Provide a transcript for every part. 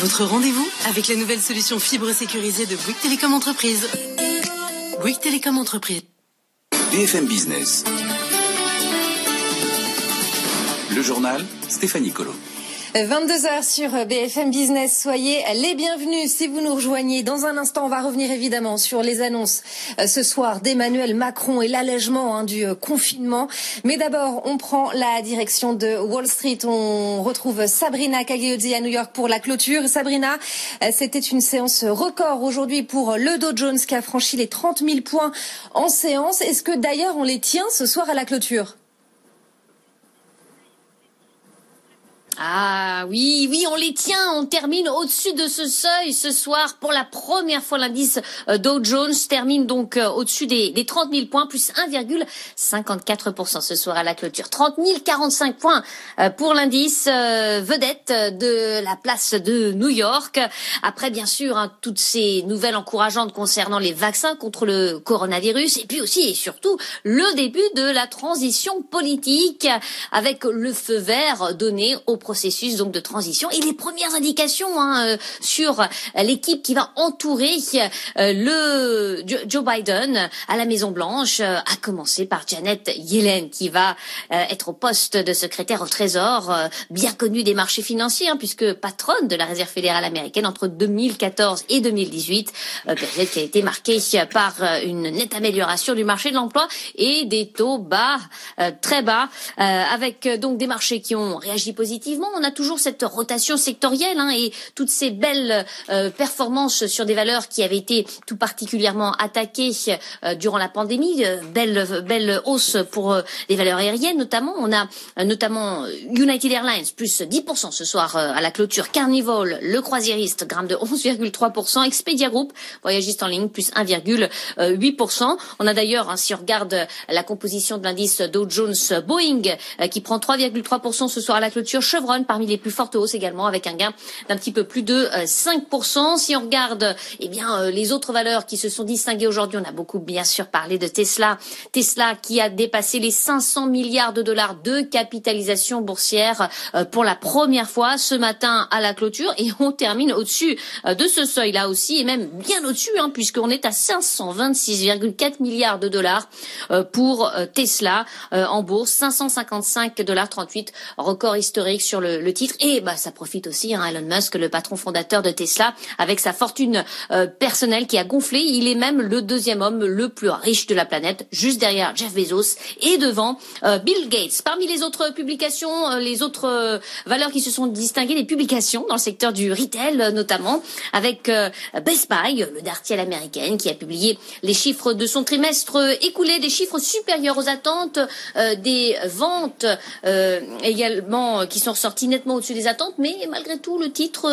Votre rendez-vous avec la nouvelle solution fibre sécurisée de Bouygues Télécom Entreprise. Bouygues Télécom Entreprise. BFM Business. Le journal, Stéphanie Colo. 22h sur BFM Business. Soyez les bienvenus si vous nous rejoignez. Dans un instant, on va revenir évidemment sur les annonces euh, ce soir d'Emmanuel Macron et l'allègement hein, du euh, confinement. Mais d'abord, on prend la direction de Wall Street. On retrouve Sabrina Cagliozzi à New York pour la clôture. Sabrina, euh, c'était une séance record aujourd'hui pour le Dow Jones qui a franchi les 30 000 points en séance. Est-ce que d'ailleurs on les tient ce soir à la clôture? Ah oui, oui, on les tient. On termine au-dessus de ce seuil ce soir. Pour la première fois, l'indice euh, Dow Jones termine donc euh, au-dessus des, des 30 000 points, plus 1,54% ce soir à la clôture. 30 045 points euh, pour l'indice vedette de la place de New York. Après, bien sûr, hein, toutes ces nouvelles encourageantes concernant les vaccins contre le coronavirus et puis aussi et surtout le début de la transition politique avec le feu vert donné au processus donc de transition et les premières indications hein, euh, sur l'équipe qui va entourer euh, le Joe Biden à la Maison Blanche, euh, à commencer par Janet Yellen qui va être au poste de secrétaire au Trésor, bien connue des marchés financiers hein, puisque patronne de la Réserve fédérale américaine entre 2014 et 2018, période qui a été marquée par une nette amélioration du marché de l'emploi et des taux bas, très bas, avec donc des marchés qui ont réagi positivement on a toujours cette rotation sectorielle hein, et toutes ces belles euh, performances sur des valeurs qui avaient été tout particulièrement attaquées euh, durant la pandémie. Euh, belle, hausse pour les valeurs aériennes notamment. On a notamment United Airlines plus 10% ce soir à la clôture. Carnival, le croisiériste, grimpe de 11,3%. Expedia Group, voyagiste en ligne, plus 1,8%. On a d'ailleurs, hein, si on regarde la composition de l'indice Dow Jones Boeing, qui prend 3,3% ce soir à la clôture. Parmi les plus fortes hausses également avec un gain d'un petit peu plus de 5%. Euh, si on regarde eh bien euh, les autres valeurs qui se sont distinguées aujourd'hui, on a beaucoup bien sûr parlé de Tesla. Tesla qui a dépassé les 500 milliards de dollars de capitalisation boursière euh, pour la première fois ce matin à la clôture et on termine au-dessus de ce seuil là aussi et même bien au-dessus hein, puisqu'on est à 526,4 milliards de dollars pour Tesla en bourse, 555 dollars 38 record historique sur le, titre. Et bah, ça profite aussi à hein, Elon Musk, le patron fondateur de Tesla, avec sa fortune euh, personnelle qui a gonflé. Il est même le deuxième homme le plus riche de la planète, juste derrière Jeff Bezos et devant euh, Bill Gates. Parmi les autres publications, euh, les autres valeurs qui se sont distinguées, les publications dans le secteur du retail notamment, avec Best Buy, le dartiel américaine, qui a publié les chiffres de son trimestre écoulé, des chiffres supérieurs aux attentes, des ventes également qui sont sorti nettement au-dessus des attentes, mais malgré tout, le titre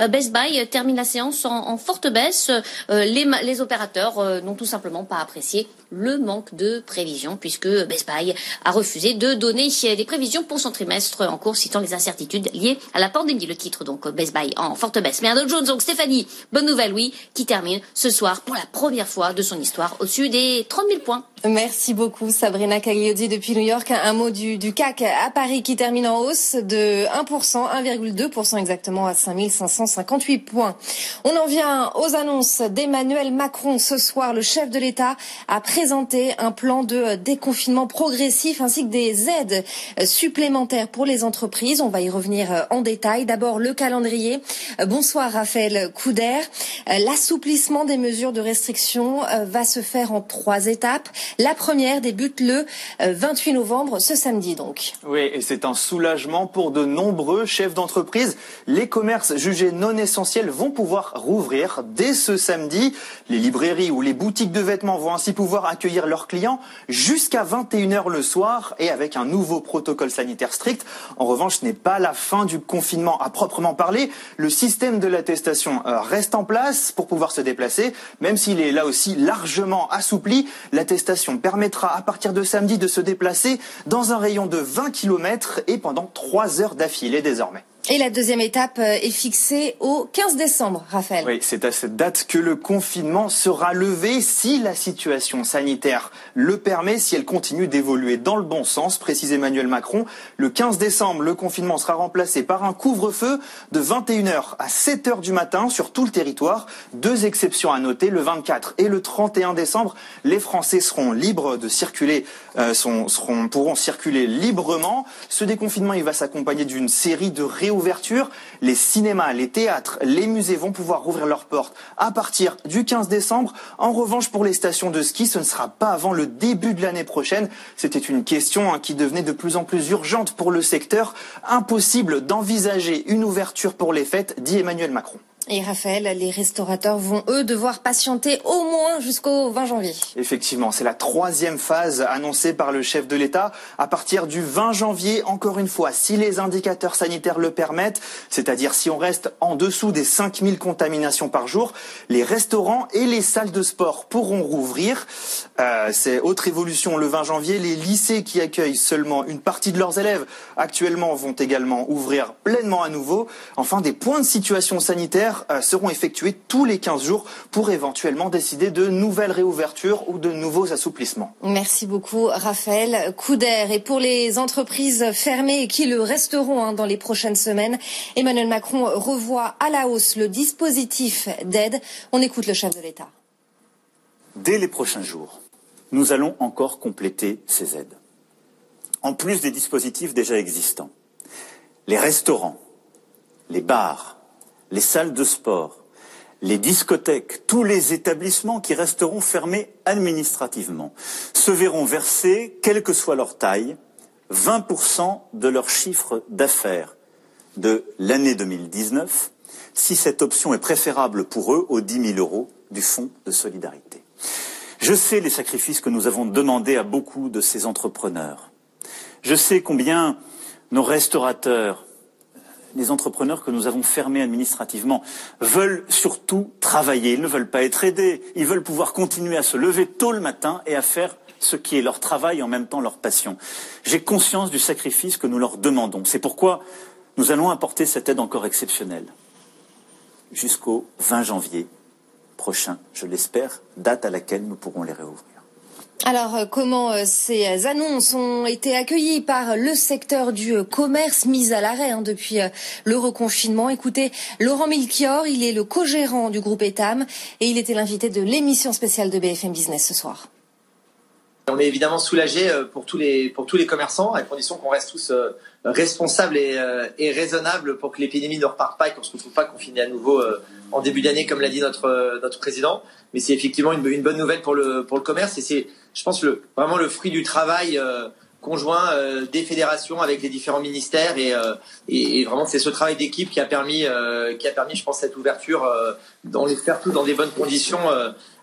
euh, Best Buy termine la séance en, forte baisse. Euh, les, opérateurs euh, n'ont tout simplement pas apprécié le manque de prévisions puisque Best Buy a refusé de donner des prévisions pour son trimestre en cours citant les incertitudes liées à la pandémie. Le titre donc Best Buy en forte baisse. Mais un Dow Jones, donc Stéphanie, bonne nouvelle oui, qui termine ce soir pour la première fois de son histoire au-dessus des 30 000 points. Merci beaucoup Sabrina Cagliodi depuis New York. Un mot du, CAC à Paris qui termine en hausse de 1%, 1,2% exactement à 5558 points. On en vient aux annonces d'Emmanuel Macron. Ce soir, le chef de l'État a présenté un plan de déconfinement progressif ainsi que des aides supplémentaires pour les entreprises. On va y revenir en détail. D'abord, le calendrier. Bonsoir Raphaël Couder. L'assouplissement des mesures de restriction va se faire en trois étapes. La première débute le 28 euh, novembre, ce samedi donc. Oui, et c'est un soulagement pour de nombreux chefs d'entreprise. Les commerces jugés non essentiels vont pouvoir rouvrir dès ce samedi. Les librairies ou les boutiques de vêtements vont ainsi pouvoir accueillir leurs clients jusqu'à 21h le soir et avec un nouveau protocole sanitaire strict. En revanche, ce n'est pas la fin du confinement à proprement parler. Le système de l'attestation euh, reste en place pour pouvoir se déplacer, même s'il est là aussi largement assoupli. L'attestation permettra à partir de samedi de se déplacer dans un rayon de 20 km et pendant 3 heures d'affilée désormais. Et la deuxième étape euh, est fixée au 15 décembre, Raphaël. Oui, c'est à cette date que le confinement sera levé si la situation sanitaire le permet, si elle continue d'évoluer dans le bon sens, précise Emmanuel Macron. Le 15 décembre, le confinement sera remplacé par un couvre-feu de 21h à 7h du matin sur tout le territoire. Deux exceptions à noter, le 24 et le 31 décembre, les Français seront libres de circuler, euh, seront, pourront circuler librement. Ce déconfinement, il va s'accompagner d'une série de réunions les cinémas, les théâtres, les musées vont pouvoir rouvrir leurs portes à partir du 15 décembre. En revanche, pour les stations de ski, ce ne sera pas avant le début de l'année prochaine. C'était une question hein, qui devenait de plus en plus urgente pour le secteur. Impossible d'envisager une ouverture pour les fêtes, dit Emmanuel Macron. Et Raphaël, les restaurateurs vont eux devoir patienter au moins jusqu'au 20 janvier. Effectivement, c'est la troisième phase annoncée par le chef de l'État. À partir du 20 janvier, encore une fois, si les indicateurs sanitaires le permettent, c'est-à-dire si on reste en dessous des 5000 contaminations par jour, les restaurants et les salles de sport pourront rouvrir. Euh, c'est autre évolution le 20 janvier. Les lycées qui accueillent seulement une partie de leurs élèves actuellement vont également ouvrir pleinement à nouveau. Enfin, des points de situation sanitaire euh, seront effectués tous les 15 jours pour éventuellement décider de nouvelles réouvertures ou de nouveaux assouplissements. Merci beaucoup Raphaël. Coup d'air et pour les entreprises fermées et qui le resteront hein, dans les prochaines semaines, Emmanuel Macron revoit à la hausse le dispositif d'aide. On écoute le chef de l'État. Dès les prochains jours, nous allons encore compléter ces aides. En plus des dispositifs déjà existants, les restaurants, les bars, les salles de sport, les discothèques, tous les établissements qui resteront fermés administrativement se verront verser, quelle que soit leur taille, 20% de leur chiffre d'affaires de l'année 2019, si cette option est préférable pour eux aux 10 000 euros du Fonds de solidarité. Je sais les sacrifices que nous avons demandés à beaucoup de ces entrepreneurs. Je sais combien nos restaurateurs, les entrepreneurs que nous avons fermés administrativement veulent surtout travailler. Ils ne veulent pas être aidés. Ils veulent pouvoir continuer à se lever tôt le matin et à faire ce qui est leur travail et en même temps leur passion. J'ai conscience du sacrifice que nous leur demandons. C'est pourquoi nous allons apporter cette aide encore exceptionnelle jusqu'au 20 janvier prochain, je l'espère, date à laquelle nous pourrons les réouvrir. Alors, euh, comment euh, ces annonces ont été accueillies par le secteur du euh, commerce mis à l'arrêt hein, depuis le reconfinement? Écoutez, Laurent Milchior, il est le co-gérant du groupe Etam et il était l'invité de l'émission spéciale de BFM Business ce soir. On est évidemment soulagé pour tous les pour tous les commerçants à condition qu'on reste tous responsables et, et raisonnables pour que l'épidémie ne reparte pas et qu'on se retrouve pas confiné à nouveau en début d'année comme l'a dit notre notre président. Mais c'est effectivement une, une bonne nouvelle pour le pour le commerce et c'est je pense, le, vraiment le fruit du travail euh, conjoint euh, des fédérations avec les différents ministères et, euh, et, vraiment c'est ce travail d'équipe qui a permis qui a permis je pense cette ouverture dans les faire tout dans des bonnes conditions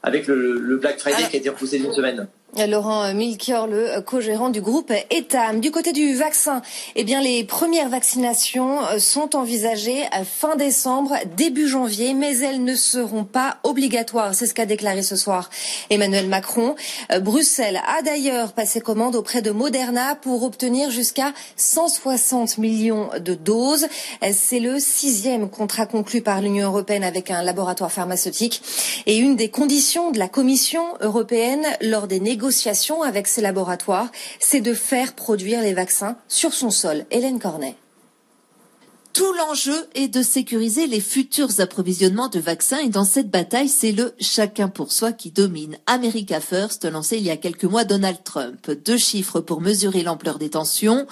avec le, le, Black Friday qui a été repoussé d'une semaine. Laurent Milchior, le co-gérant du groupe Etam. Du côté du vaccin, eh bien, les premières vaccinations sont envisagées fin décembre, début janvier, mais elles ne seront pas obligatoires. C'est ce qu'a déclaré ce soir Emmanuel Macron. Bruxelles a d'ailleurs passé commande auprès de Moderna pour obtenir jusqu'à 160 millions de doses. C'est le sixième contrat conclu par l'Union européenne avec un laboratoire pharmaceutique et une des conditions de la Commission européenne lors des négociations négociation avec ces laboratoires, c'est de faire produire les vaccins sur son sol. Hélène Cornet. Tout l'enjeu est de sécuriser les futurs approvisionnements de vaccins et dans cette bataille, c'est le chacun pour soi qui domine. America First, lancé il y a quelques mois Donald Trump. Deux chiffres pour mesurer l'ampleur des tensions.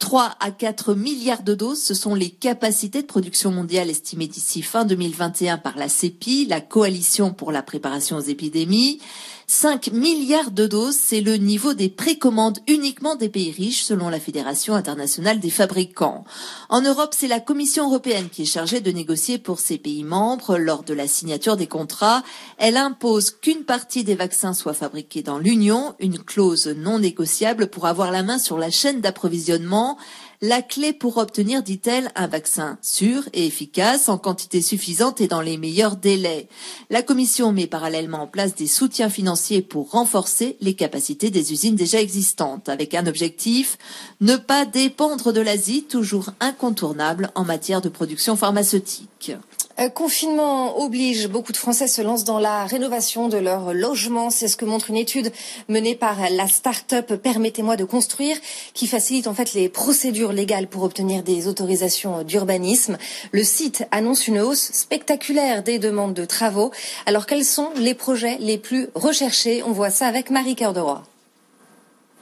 3 à 4 milliards de doses, ce sont les capacités de production mondiale estimées d'ici fin 2021 par la CEPI, la Coalition pour la préparation aux épidémies. 5 milliards de doses, c'est le niveau des précommandes uniquement des pays riches selon la Fédération internationale des fabricants. En Europe, c'est la Commission européenne qui est chargée de négocier pour ses pays membres lors de la signature des contrats. Elle impose qu'une partie des vaccins soit fabriquée dans l'Union, une clause non négociable pour avoir la main sur la chaîne d'approvisionnement la clé pour obtenir, dit-elle, un vaccin sûr et efficace en quantité suffisante et dans les meilleurs délais. La Commission met parallèlement en place des soutiens financiers pour renforcer les capacités des usines déjà existantes, avec un objectif, ne pas dépendre de l'Asie, toujours incontournable en matière de production pharmaceutique. Confinement oblige, beaucoup de Français se lancent dans la rénovation de leur logement. C'est ce que montre une étude menée par la start-up Permettez-moi de construire, qui facilite en fait les procédures légales pour obtenir des autorisations d'urbanisme. Le site annonce une hausse spectaculaire des demandes de travaux. Alors quels sont les projets les plus recherchés? On voit ça avec Marie Cœur de.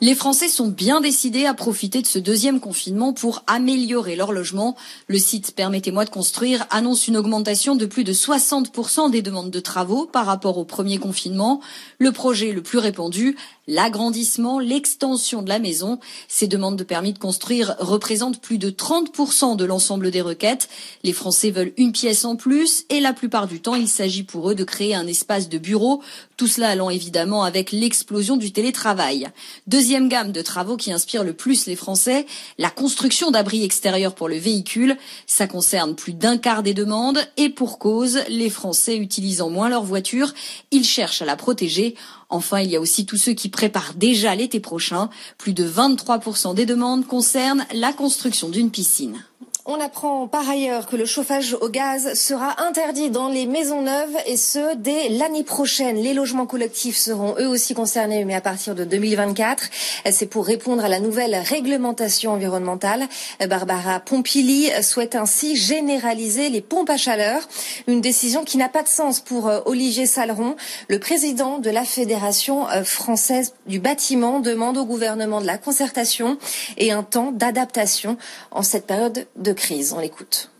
Les Français sont bien décidés à profiter de ce deuxième confinement pour améliorer leur logement. Le site Permettez-moi de construire annonce une augmentation de plus de 60% des demandes de travaux par rapport au premier confinement. Le projet le plus répandu, l'agrandissement, l'extension de la maison. Ces demandes de permis de construire représentent plus de 30% de l'ensemble des requêtes. Les Français veulent une pièce en plus et la plupart du temps, il s'agit pour eux de créer un espace de bureau. Tout cela allant évidemment avec l'explosion du télétravail. Gamme de travaux qui inspire le plus les Français, la construction d'abris extérieurs pour le véhicule. Ça concerne plus d'un quart des demandes et pour cause, les Français utilisant moins leur voiture, ils cherchent à la protéger Enfin, il y a aussi tous ceux qui préparent déjà l'été prochain. Plus de 23% des demandes concernent la construction d'une piscine. On apprend par ailleurs que le chauffage au gaz sera interdit dans les maisons neuves et ce dès l'année prochaine. Les logements collectifs seront eux aussi concernés, mais à partir de 2024. C'est pour répondre à la nouvelle réglementation environnementale. Barbara Pompili souhaite ainsi généraliser les pompes à chaleur, une décision qui n'a pas de sens pour euh, Olivier Saleron. Le président de la Fédération euh, française du bâtiment demande au gouvernement de la concertation et un temps d'adaptation en cette période de crise. On l'écoute.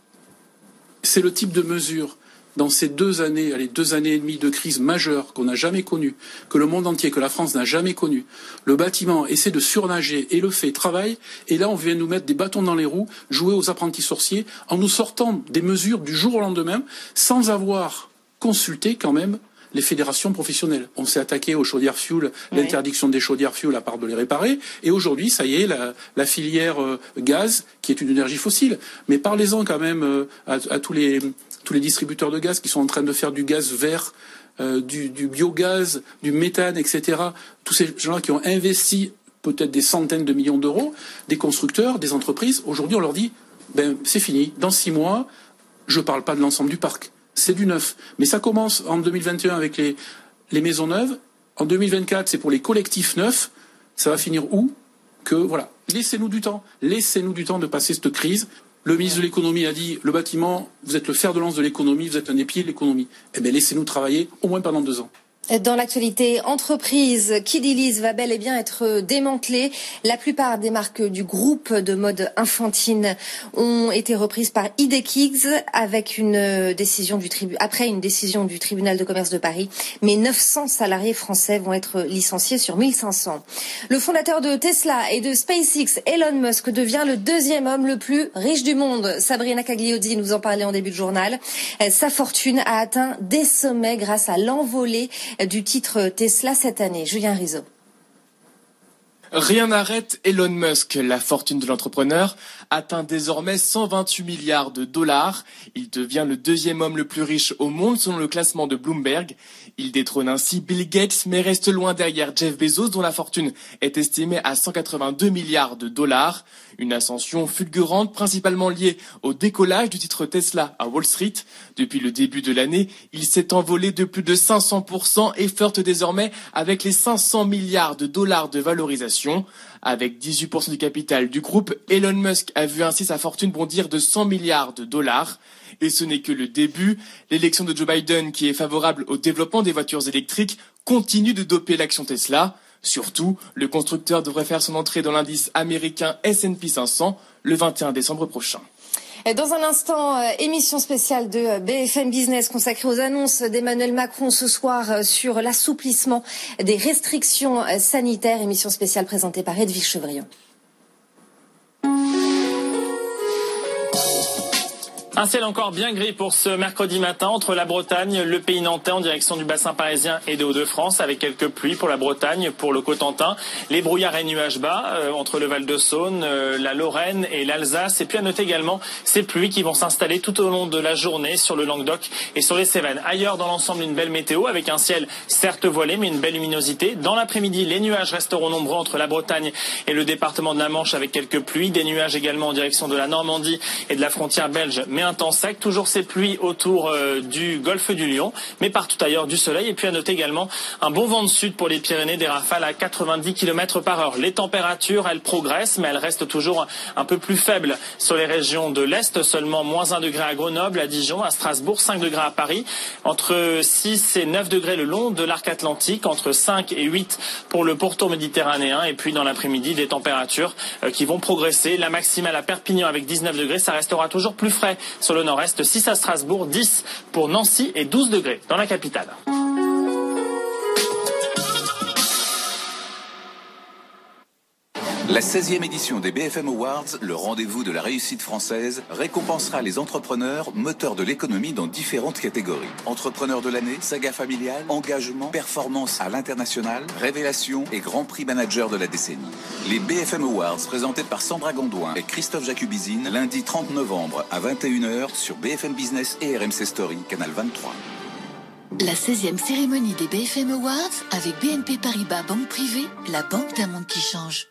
C'est le type de mesure dans ces deux années, les deux années et demie de crise majeure qu'on n'a jamais connue, que le monde entier, que la France n'a jamais connue, le bâtiment essaie de surnager et le fait, travaille, et là on vient nous mettre des bâtons dans les roues, jouer aux apprentis sorciers, en nous sortant des mesures du jour au lendemain, sans avoir consulté quand même les fédérations professionnelles. On s'est attaqué aux chaudières fuel, l'interdiction des chaudières fuel à part de les réparer. Et aujourd'hui, ça y est, la, filière euh, gaz, qui est une énergie fossile. Mais parlez-en quand même euh, à, tous, les, tous les distributeurs de gaz qui sont en train de faire du gaz vert, euh, du, du, biogaz, du méthane, etc. Tous ces gens-là qui ont investi peut-être des centaines de millions d'euros, des constructeurs, des entreprises. Aujourd'hui, on leur dit, ben, c'est fini. Dans six mois, je ne parle pas de l'ensemble du parc c'est du neuf. Mais ça commence en 2021 avec les, maisons neuves. En 2024, c'est pour les collectifs neufs. Ça va finir où? Que voilà. Laissez-nous du temps. Laissez-nous du temps de passer cette crise. Le ministre de l'économie a dit le bâtiment, vous êtes le fer de lance de l'économie, vous êtes un pieds de l'économie. Eh bien, laissez-nous travailler au moins pendant deux ans. Dans l'actualité entreprise, Kidilis va bel et bien être démantelé. La plupart des marques du groupe de mode infantine ont été reprises par Idekids avec une décision du après une décision du tribunal de commerce de Paris. Mais 900 salariés français vont être licenciés sur 1500. Le fondateur de Tesla et de SpaceX, Elon Musk, devient le deuxième homme le plus riche du monde. Sabrina Cagliodi nous en parlait en début de journal. Sa fortune a atteint des sommets grâce à l'envolée du titre Tesla cette année. Julien Rizzo. Rien n'arrête Elon Musk. La fortune de l'entrepreneur atteint désormais 128 milliards de dollars. Il devient le deuxième homme le plus riche au monde selon le classement de Bloomberg. Il détrône ainsi Bill Gates mais reste loin derrière Jeff Bezos dont la fortune est estimée à 182 milliards de dollars. Une ascension fulgurante principalement liée au décollage du titre Tesla à Wall Street. Depuis le début de l'année, il s'est envolé de plus de 500% et flirte désormais avec les 500 milliards de dollars de valorisation. Avec 18% du capital du groupe, Elon Musk a vu ainsi sa fortune bondir de 100 milliards de dollars. Et ce n'est que le début. L'élection de Joe Biden, qui est favorable au développement des voitures électriques, continue de doper l'action Tesla. Surtout, le constructeur devrait faire son entrée dans l'indice américain S&P 500 le 21 décembre prochain. Dans un instant, euh, émission spéciale de euh, BFM Business consacrée aux annonces d'Emmanuel Macron ce soir euh, sur l'assouplissement des restrictions sanitaires. Émission spéciale présentée par Edwige Chevrillon. Un ciel encore bien gris pour ce mercredi matin entre la Bretagne, le pays nantais en direction du bassin parisien et des Hauts-de-France avec quelques pluies pour la Bretagne, pour le Cotentin, les brouillards et nuages bas euh, entre le Val-de-Saône, euh, la Lorraine et l'Alsace. Et puis à noter également ces pluies qui vont s'installer tout au long de la journée sur le Languedoc et sur les Cévennes. Ailleurs dans l'ensemble une belle météo avec un ciel certes voilé mais une belle luminosité. Dans l'après-midi, les nuages resteront nombreux entre la Bretagne et le département de la Manche avec quelques pluies, des nuages également en direction de la Normandie et de la frontière belge toujours ces pluies autour euh, du golfe du Lion, mais partout ailleurs du soleil. Et puis à noter également un bon vent de sud pour les Pyrénées, des rafales à 90 km par heure. Les températures, elles progressent, mais elles restent toujours un peu plus faibles sur les régions de l'Est, seulement moins 1 degré à Grenoble, à Dijon, à Strasbourg, 5 degrés à Paris, entre 6 et 9 degrés le long de l'arc atlantique, entre 5 et 8 pour le pourtour méditerranéen, et puis dans l'après-midi, des températures euh, qui vont progresser. La maximale à Perpignan avec 19 degrés, ça restera toujours plus frais sur le nord-est, 6 à Strasbourg, 10 pour Nancy et 12 degrés dans la capitale. La 16e édition des BFM Awards, le rendez-vous de la réussite française, récompensera les entrepreneurs moteurs de l'économie dans différentes catégories. Entrepreneurs de l'année, saga familiale, engagement, performance à l'international, révélation et grand prix manager de la décennie. Les BFM Awards présentés par Sandra Gondouin et Christophe Jacubizine lundi 30 novembre à 21h sur BFM Business et RMC Story, canal 23. La 16e cérémonie des BFM Awards avec BNP Paribas Banque Privée, la banque d'un monde qui change.